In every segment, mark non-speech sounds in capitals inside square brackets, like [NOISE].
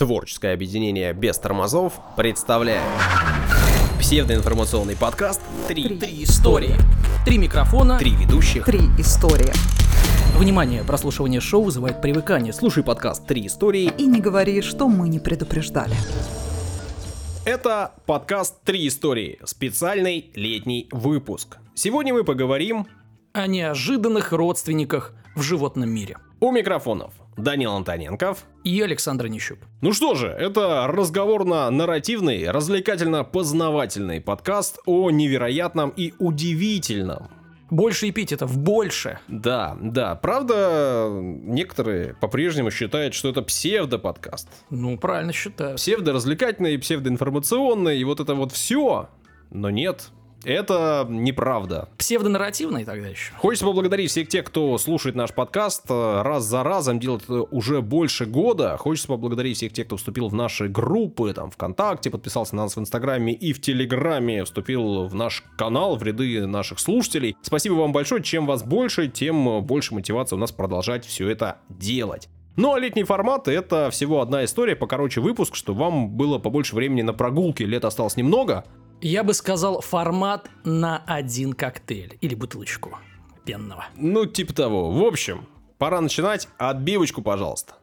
Творческое объединение без тормозов представляет псевдоинформационный подкаст «Три, Три истории. Три микрофона. Три ведущих». Три истории. Внимание, прослушивание шоу вызывает привыкание. Слушай подкаст Три истории. И не говори, что мы не предупреждали. Это подкаст «Три истории», специальный летний выпуск. Сегодня мы поговорим о неожиданных родственниках в животном мире. у микрофонов Данил Антоненков. И Александр Нищук. Ну что же, это разговорно-нарративный, развлекательно-познавательный подкаст о невероятном и удивительном. Больше эпитетов, больше. Да, да. Правда, некоторые по-прежнему считают, что это псевдоподкаст. Ну, правильно считаю. Псевдоразвлекательный, псевдоинформационный, и вот это вот все. Но нет, это неправда. Псевдонарративный тогда еще. Хочется поблагодарить всех тех, кто слушает наш подкаст э, раз за разом, делает уже больше года. Хочется поблагодарить всех тех, кто вступил в наши группы, там, ВКонтакте, подписался на нас в Инстаграме и в Телеграме, вступил в наш канал, в ряды наших слушателей. Спасибо вам большое. Чем вас больше, тем больше мотивации у нас продолжать все это делать. Ну а летний формат это всего одна история, покороче выпуск, чтобы вам было побольше времени на прогулки, лет осталось немного. Я бы сказал, формат на один коктейль или бутылочку пенного. Ну, типа того. В общем, пора начинать. Отбивочку, пожалуйста.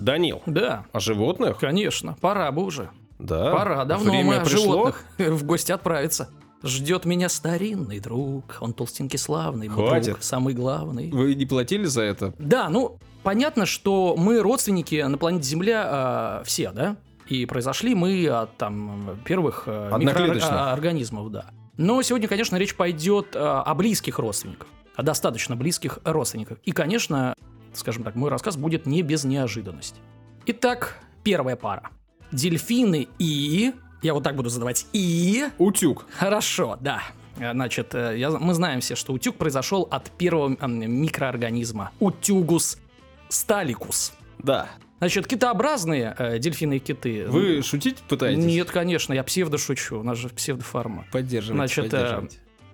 Данил, Да, о животных? конечно, пора бы уже. Да. Пора, давно Время мы о пришло? животных в гости отправиться. Ждет меня старинный друг, он толстенький славный, мой Хватит. друг, самый главный. Вы не платили за это? Да, ну, понятно, что мы родственники на планете Земля а, все, да? И произошли мы от там первых а, Одноклеточных. микроорганизмов, да. Но сегодня, конечно, речь пойдет а, о близких родственниках, о достаточно близких родственниках. И, конечно, скажем так, мой рассказ будет не без неожиданности. Итак, первая пара. Дельфины и... Я вот так буду задавать. И... Утюг. Хорошо, да. Значит, э, я- мы знаем все, что утюг произошел от первого микроорганизма. Утюгус сталикус. Да. Значит, китообразные э, дельфины и киты. Вы шутить пытаетесь? Нет, конечно, я псевдо шучу, у нас же псевдоформат. Поддерживайте, Значит, э.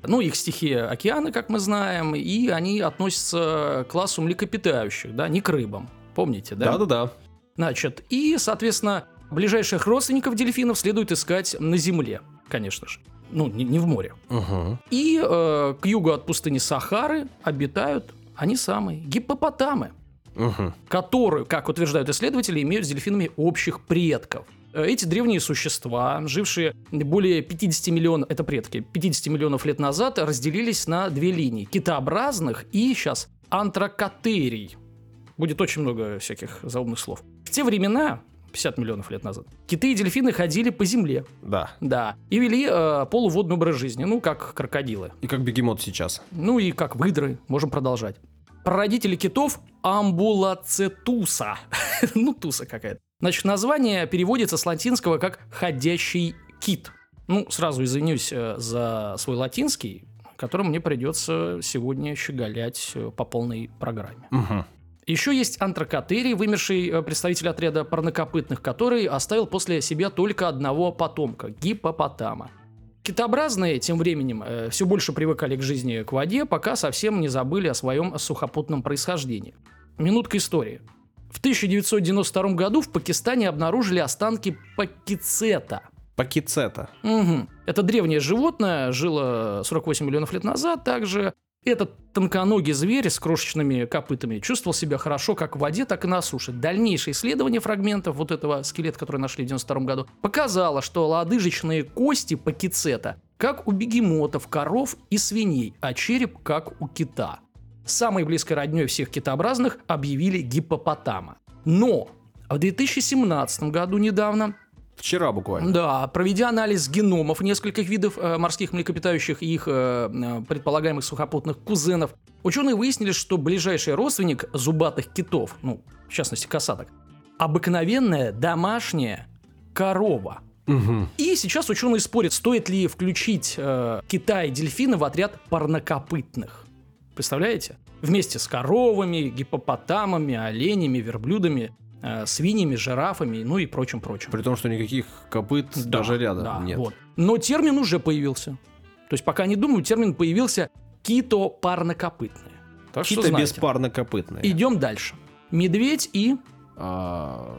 Ну, их стихия океаны, как мы знаем, и они относятся к классу млекопитающих, да, не к рыбам. Помните, да? Да-да-да. Значит, и, соответственно, ближайших родственников дельфинов следует искать на Земле, конечно же. Ну, не, не в море. Угу. И э, к югу от пустыни Сахары обитают они самые, гиппопотамы, Угу. которые, как утверждают исследователи, имеют с дельфинами общих предков. Э, Эти древние существа, жившие более 50 миллионов, это предки, 50 миллионов лет назад, разделились на две линии. Китообразных и сейчас антрокотерий. Будет очень много всяких заумных слов. В те времена, 50 миллионов лет назад, киты и дельфины ходили по земле, Да. да, и вели э, полуводный образ жизни, ну, как крокодилы. И как бегемот сейчас. Ну и как выдры, можем продолжать. Прародители китов амбулацетуса. [LAUGHS] ну, туса какая-то. Значит, название переводится с латинского как «ходящий кит». Ну, сразу извинюсь э, за свой латинский, которым мне придется сегодня щеголять э, по полной программе. Угу. Еще есть антрокотерий, вымерший э, представитель отряда парнокопытных, который оставил после себя только одного потомка – гиппопотама. Китообразные тем временем все больше привыкали к жизни к воде, пока совсем не забыли о своем сухопутном происхождении. Минутка истории. В 1992 году в Пакистане обнаружили останки пакицета – Пакицета. Мгм. Это древнее животное, жило 48 миллионов лет назад также. Этот тонконогий зверь с крошечными копытами чувствовал себя хорошо как в воде, так и на суше. Дальнейшее исследование фрагментов вот этого скелета, который нашли в 92 году, показало, что лодыжечные кости пакицета как у бегемотов, коров и свиней, а череп как у кита. Самой близкой родней всех китообразных объявили гиппопотама. Но в 2017 году недавно Вчера буквально. да, проведя анализ геномов нескольких видов э, морских млекопитающих и их э, э, предполагаемых сухопутных кузенов, ученые выяснили, что ближайший родственник зубатых китов, ну, в частности, касаток, обыкновенная домашняя корова. Угу. И сейчас ученые спорят, стоит ли включить э, кита и дельфина в отряд парнокопытных. Представляете? Вместе с коровами, гиппопотамами, оленями, верблюдами, э, свиньями, жирафами, ну и прочим-прочим. При том, что никаких копыт Да, даже рядом да, нет. вот. Но термин уже появился. То есть пока не думаю, термин появился кито-парнокопытные. Так что Какие-то знаете. беспарнокопытные. Идем дальше. Медведь и А,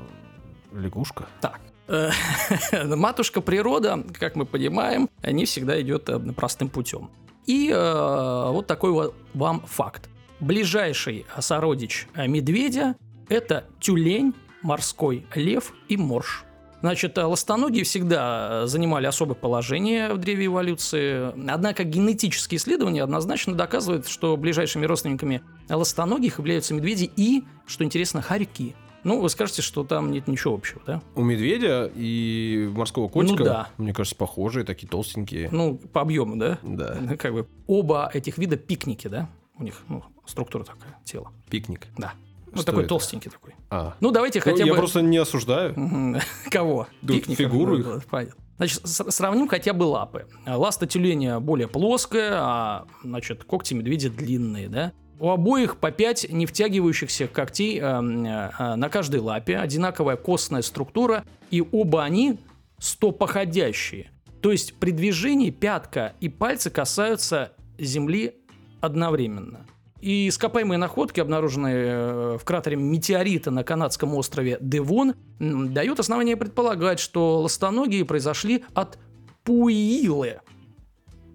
лягушка. Так. Э, [LAUGHS] Матушка природа, как мы понимаем, не всегда идет э, простым путем. И э, вот такой вот вам факт. Ближайший сородич э, медведя – это тюлень, морской лев и морж. Значит, э, ластоногие всегда э, занимали особое положение в древе эволюции. Однако генетические исследования однозначно доказывают, что ближайшими родственниками ластоногих являются медведи и, что интересно, хорьки. Ну, вы скажете, что там нет ничего общего, да? У медведя и морского котика, Ну да. мне кажется, похожие, такие толстенькие. Ну, по объему, да? Да, [LAUGHS] Как бы оба этих вида пикники, да? У них ну, структура такая, тело. пикник. Да. Ну, Что такой это? толстенький такой. А. Ну, давайте Ну, хотя я бы... просто не осуждаю. [LAUGHS] Кого? Да, Пикников. фигуру их. Понятно. Значит, сравним хотя бы лапы. Ласта тюленя более плоская, а значит, когти медведя длинные, да? У обоих по 5 не втягивающихся когтей э, э, на каждой лапе, одинаковая костная структура, и оба они стопоходящие. То есть при движении пятка и пальцы касаются земли одновременно. И ископаемые находки, обнаруженные э, в кратере метеорита на канадском острове Девон, дают основание предполагать, что ластоногие произошли от пуилы.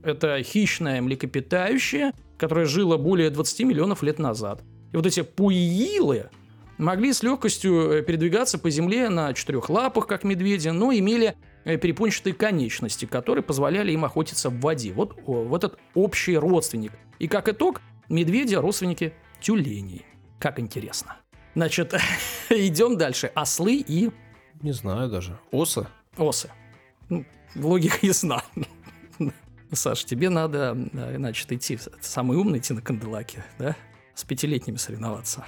Это хищное млекопитающее, которое жило более 20 миллионов лет назад. И вот эти пуилы могли с легкостью э, передвигаться по земле на четырех лапах, как медведи, но имели э, перепончатые конечности, которые позволяли им охотиться в воде. Вот, вот этот общий родственник. И как итог, медведи – родственники тюленей. Как интересно. Значит, [LAUGHS] идем дальше. Ослы и Не знаю даже. Оса? осы. Ну, логика ясна. Саш, тебе надо, значит, идти, ты самый умный, идти на канделаке, да? С пятилетними соревноваться.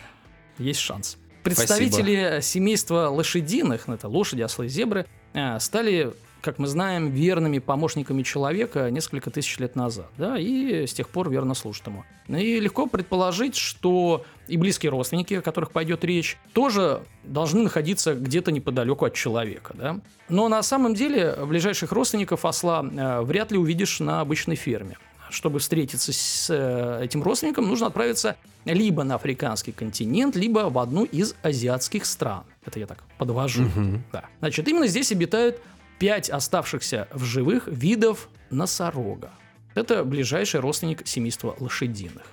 Есть шанс. Представители семейства лошадиных, ну, это лошади, ослы, зебры, э, стали, как мы знаем, верными помощниками человека несколько тысяч лет назад, да, и с тех пор верно служат ему. И легко предположить, что и близкие родственники, о которых пойдет речь, тоже должны находиться где-то неподалеку от человека, да. Но на самом деле ближайших родственников осла э, вряд ли увидишь на обычной ферме чтобы встретиться с э, этим родственником, нужно отправиться либо на африканский континент, либо в одну из азиатских стран. Это я так подвожу. Да. Значит, именно здесь обитают пять оставшихся в живых видов носорога. Это ближайший родственник семейства лошадиных.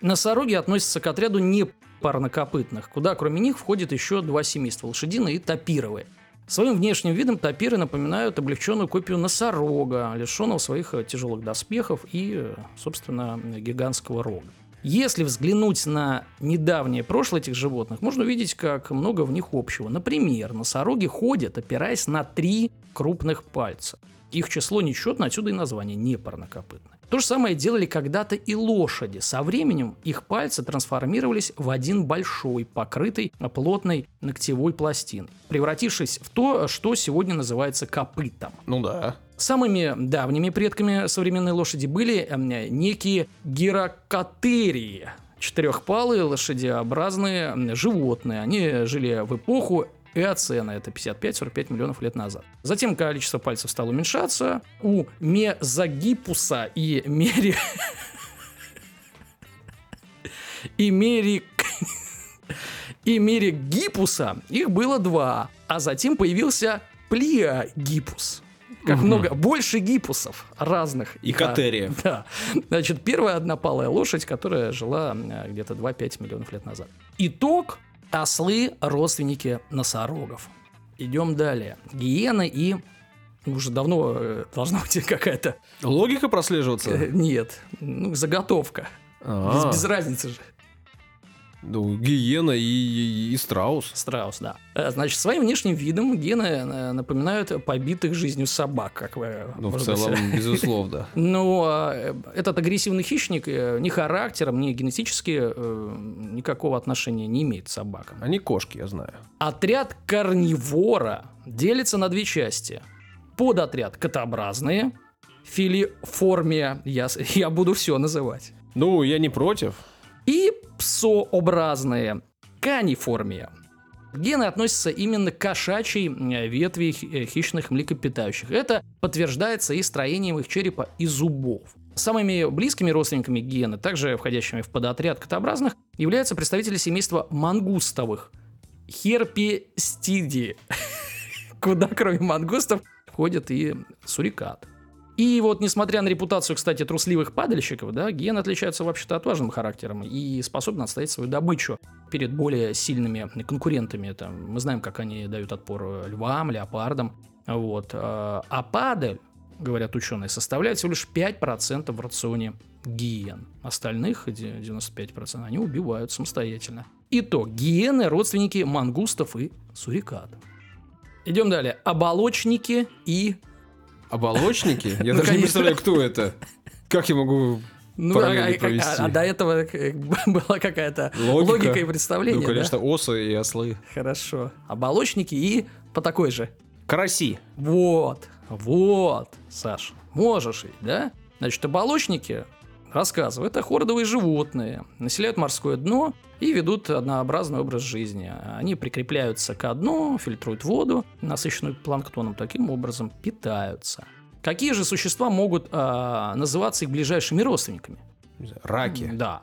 Носороги относятся к отряду непарнокопытных, куда кроме них входит еще два семейства – лошадиные и тапировые. Своим внешним видом тапиры напоминают облегченную копию носорога, лишенного своих э, тяжелых доспехов и, э, собственно, гигантского рога. Если взглянуть на недавнее прошлое этих животных, можно увидеть, как много в них общего. Например, носороги ходят, опираясь на три крупных пальца. Их число нечетно, отсюда и название непарнокопытные. То же самое делали когда-то и лошади. Со временем их пальцы трансформировались в один большой, покрытый плотной ногтевой пластиной, превратившись в то, что сегодня называется копытом. Ну да. Самыми давними предками современной лошади были эм, некие гирокотерии, четырехпалые лошадеобразные м, животные. Они жили в эпоху Эоцена, это 55-45 миллионов лет назад. Затем количество пальцев стало уменьшаться. У мезогипуса и мери... [LAUGHS] и мери... [LAUGHS] и меригипуса их было два, а затем появился плиогипус. Как Мгм. много, больше гипусов разных. И Да. котерия. [LAUGHS] Да. Значит, первая однопалая лошадь, которая жила э, где-то 2-5 миллионов лет назад. Итог – ослы – родственники носорогов. Идем далее. Гиены и... Уже давно э, должна быть [LAUGHS] какая-то... Логика прослеживаться? [LAUGHS] Нет, ну, заготовка. Без, А, без разницы же. Ну, гиена и, и- и страус. Страус, да. Э, Значит, своим внешним видом гены э, напоминают побитых жизнью собак, как вы... Ну, в целом, [LAUGHS] безусловно. Но э, этот агрессивный хищник ни характером, ни генетически никакого отношения не имеет к собакам. Они кошки, я знаю. Отряд карнивора делится на две части. Подотряд котообразные, филиформия, я, [LAUGHS] я буду все называть, Ну, я не против. и псообразные, каниформия. Гены относятся именно к кошачьей ветви э, хищных млекопитающих. Это подтверждается и строением их черепа и зубов. Самыми близкими родственниками гиены, также входящими в подотряд котообразных, являются представители семейства мангустовых. Херпестидии. [LAUGHS] Куда, кроме мангустов, входит и сурикат. И вот, несмотря на репутацию, кстати, трусливых падальщиков, да, гиены отличаются вообще-то отважным характером и способны отстоять свою добычу перед более сильными конкурентами. Там, мы знаем, как они дают отпор львам, леопардам. Вот. А падаль, говорят ученые, составляет всего лишь 5% в рационе гиен. Остальных 95% они убивают самостоятельно. Итог. Гиены – родственники мангустов и сурикатов. Идем далее. Оболочники и Оболочники? Я даже не представляю, кто это. Как я могу ну, а? А, а до этого [LAUGHS] была какая-то логика, логика и представление, Ну, конечно, да? осы и ослы. Хорошо. Оболочники и по такой же. Караси. Вот, вот, Саш, можешь да? Значит, оболочники, рассказываю, это хордовые животные, населяют морское дно и ведут однообразный образ жизни. Они прикрепляются к дну, фильтруют воду, насыщенную планктоном, таким образом питаются. Какие же существа могут э, называться их ближайшими родственниками? Раки. Да.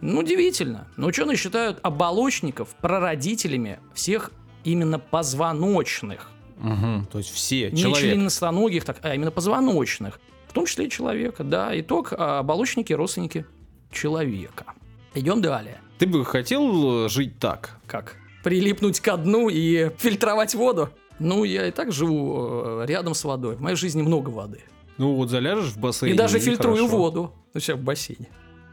Ну, удивительно. Но ученые считают оболочников прародителями всех именно позвоночных. Угу, то есть все, Не человек. членистоногих, так, а именно позвоночных. В том числе и человека, да. Итог а, – оболочники – родственники человека. Идем далее. Ты бы хотел жить так? Как? Прилипнуть ко дну и фильтровать воду? Ну, я и так живу э, рядом с водой. В моей жизни много воды. Ну, вот заляжешь в бассейн. И даже и фильтрую хорошо. воду. Ну, сейчас в бассейне.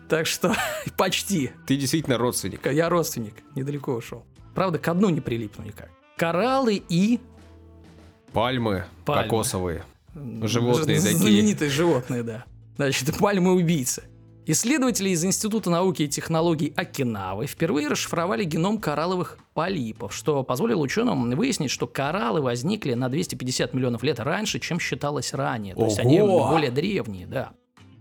Так что [LAUGHS] почти. Ты действительно родственник. Я родственник. Недалеко ушел. Правда, к дну не прилипну никак. Кораллы и... Пальмы, Пальмы. кокосовые. Животные такие. Знаменитые животные, да. Значит, [LAUGHS] пальмы-убийцы. Исследователи из Института науки и технологий Окинавы впервые расшифровали геном коралловых полипов, что позволило ученым выяснить, что кораллы возникли на 250 миллионов лет раньше, чем считалось ранее. То Ого! есть они более древние, да.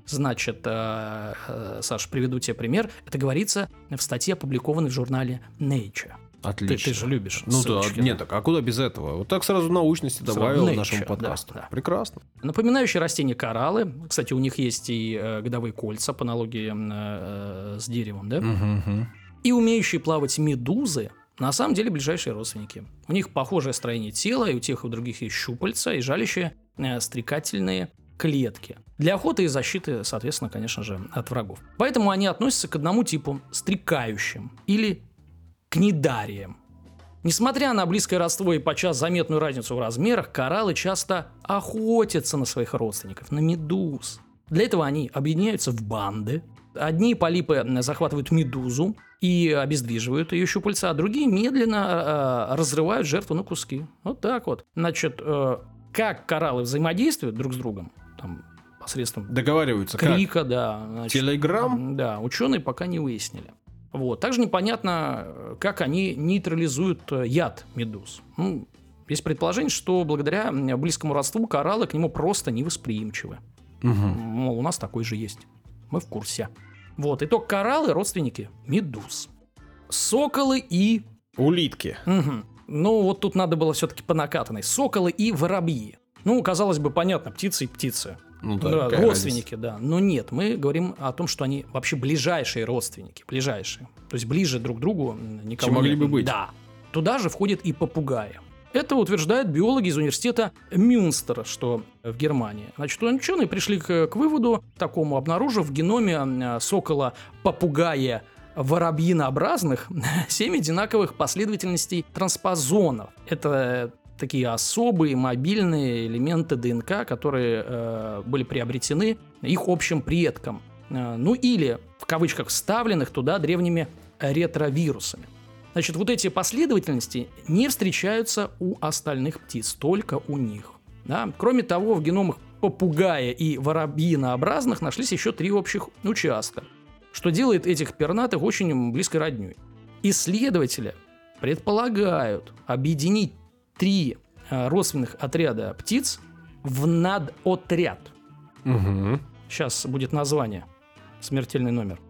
Значит, э, э, Саш, приведу тебе пример. Это говорится в статье, опубликованной в журнале Nature. Отлично. Ты, ты же любишь. Ну да, нет, так а куда без этого? Вот так сразу научности добавил Nature, нашему подкасту. Да, да. Прекрасно. Напоминающие растения кораллы. Кстати, у них есть и э, годовые кольца по аналогии э, с деревом, да? Угу, И умеющие плавать медузы на самом деле ближайшие родственники. У них похожее строение тела, и у тех и у других есть щупальца и жалящие э, стрекательные клетки. Для охоты и защиты, соответственно, конечно же, от врагов. Поэтому они относятся к одному типу – стрекающим или книдарием. Несмотря на близкое родство и подчас заметную разницу в размерах, кораллы часто охотятся на своих родственников, на медуз. Для этого они объединяются в банды. Одни полипы захватывают медузу и обездвиживают ее щупальца, а другие медленно э, разрывают жертву на куски. Вот так вот. Значит, э, как кораллы взаимодействуют друг с другом, там, посредством договариваются крика, как? да. Значит, Телеграм? Да, ученые пока не выяснили. Вот. Также непонятно, как они нейтрализуют э, яд медуз. Ну, есть предположение, что благодаря близкому родству кораллы к нему просто невосприимчивы. Угу. Мол, у нас такой же есть. Мы в курсе. Вот. Итог кораллы – родственники медуз. Соколы и... Улитки. Угу. Ну, вот тут надо было все-таки по накатанной. Соколы и воробьи. Ну, казалось бы, понятно, птицы и птицы. Ну, да, да родственники, разница? да. Но нет, мы говорим о том, что они вообще ближайшие родственники, ближайшие. То есть ближе друг к другу никого Чем могли бы быть. Да. Туда же входят и попугаи. Это утверждают биологи из университета Мюнстера, что в Германии. Значит, ученые пришли к, к выводу такому, обнаружив в геноме э, сокола попугая воробьинообразных [LAUGHS] семь одинаковых последовательностей транспозонов. Это такие особые мобильные элементы ДНК, которые э, были приобретены их общим предком. Э, ну или, в кавычках, вставленных туда древними ретровирусами. Значит, вот эти последовательности не встречаются у остальных птиц, только у них. Да? Кроме того, в геномах попугая и воробьинообразных нашлись еще три общих участка, что делает этих пернатых очень близкой родней. Исследователи предполагают объединить три э, родственных отряда птиц в надотряд. Угу. Сейчас будет название. Смертельный номер.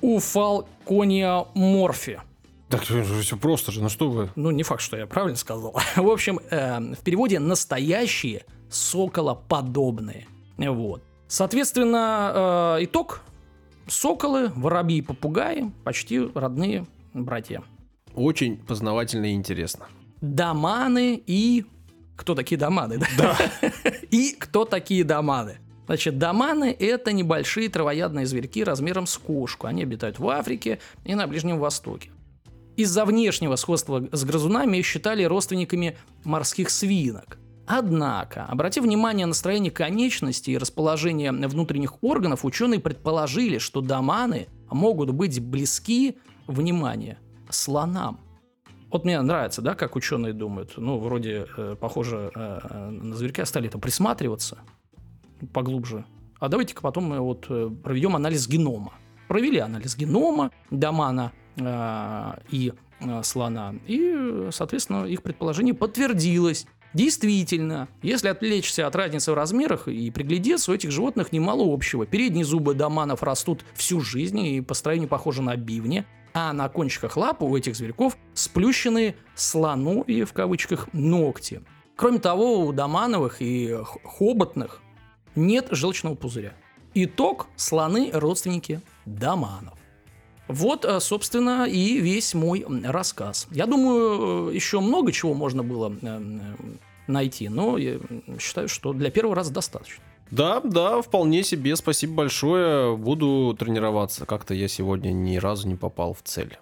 Уфалкония морфи. Так все просто же, ну что вы? Ну, не факт, что я правильно сказал. [LAUGHS] В общем, э, в переводе настоящие соколоподобные. Вот. Соответственно, э, итог. Соколы, воробьи и попугаи почти родные братья. Очень познавательно и интересно. Доманы и... Кто такие доманы? Да. [LAUGHS] И кто такие доманы? Значит, доманы – это небольшие травоядные зверьки размером с кошку. Они обитают в Африке и на Ближнем Востоке. Из-за внешнего сходства с грызунами их считали родственниками морских свинок. Однако, обратив внимание на строение конечностей и расположение внутренних органов, ученые предположили, что доманы могут быть близки, внимание, слонам. Вот мне нравится, да, как ученые думают. Ну, вроде, э, похоже, э, э на зверька стали там присматриваться поглубже. А давайте-ка потом мы вот э, проведем анализ генома. Провели анализ генома домана э, и э, слона, и, соответственно, их предположение подтвердилось. Действительно, если отвлечься от разницы в размерах и приглядеться, у этих животных немало общего. Передние зубы доманов растут всю жизнь и по строению похожи на бивни, а на кончиках лап у этих зверьков сплющенные слоновьи, в кавычках, ногти. Кроме того, у домановых и хоботных нет желчного пузыря. Итог – слоны – родственники доманов. Вот, э, собственно, и весь мой рассказ. Я думаю, э, еще много чего можно было э, найти, но я считаю, что для первого раза достаточно. Да, да, вполне себе. Спасибо большое. Буду тренироваться. Как-то я сегодня ни разу не попал в цель.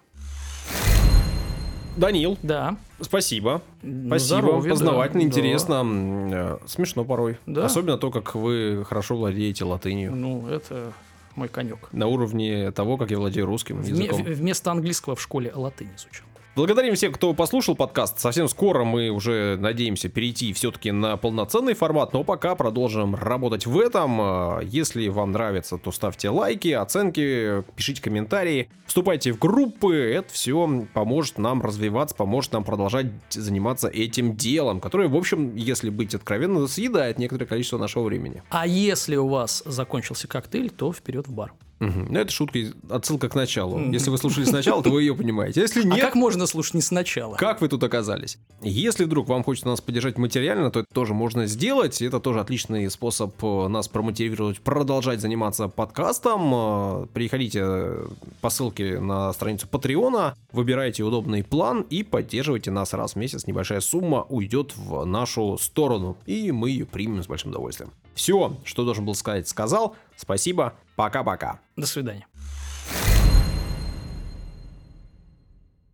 Данил. Да. Спасибо. Спасибо. Здоровье, Познавательно, да, интересно. Да. Смешно порой. Да. Особенно то, как вы хорошо владеете латынью. Ну, это мой конек. На уровне того, как я владею русским языком. Вместо английского в школе латынь изучал. Благодарим всех, кто послушал подкаст. Совсем скоро мы уже надеемся перейти все-таки на полноценный формат, но пока продолжим работать в этом. А, если вам нравится, то ставьте лайки, оценки, пишите комментарии, вступайте в группы. Это все поможет нам развиваться, поможет нам продолжать заниматься этим делом, которое, в общем, если быть откровенно, съедает некоторое количество нашего времени. А если у вас закончился коктейль, то вперед в бар. Угу. Ну, это шутка, отсылка к началу. Если вы слушали сначала, то вы ее понимаете. Если нет... А как можно слушать не сначала? Как вы тут оказались? Если вдруг вам хочется нас поддержать материально, то это тоже можно сделать. Это тоже отличный способ э, нас промотивировать, продолжать заниматься подкастом. Э, Переходите по ссылке на страницу Патреона, выбирайте удобный план и поддерживайте нас раз в месяц. Небольшая сумма уйдет в нашу сторону, и мы ее примем с большим удовольствием. Все, что должен был сказать, сказал. Спасибо. Пока-пока. До свидания.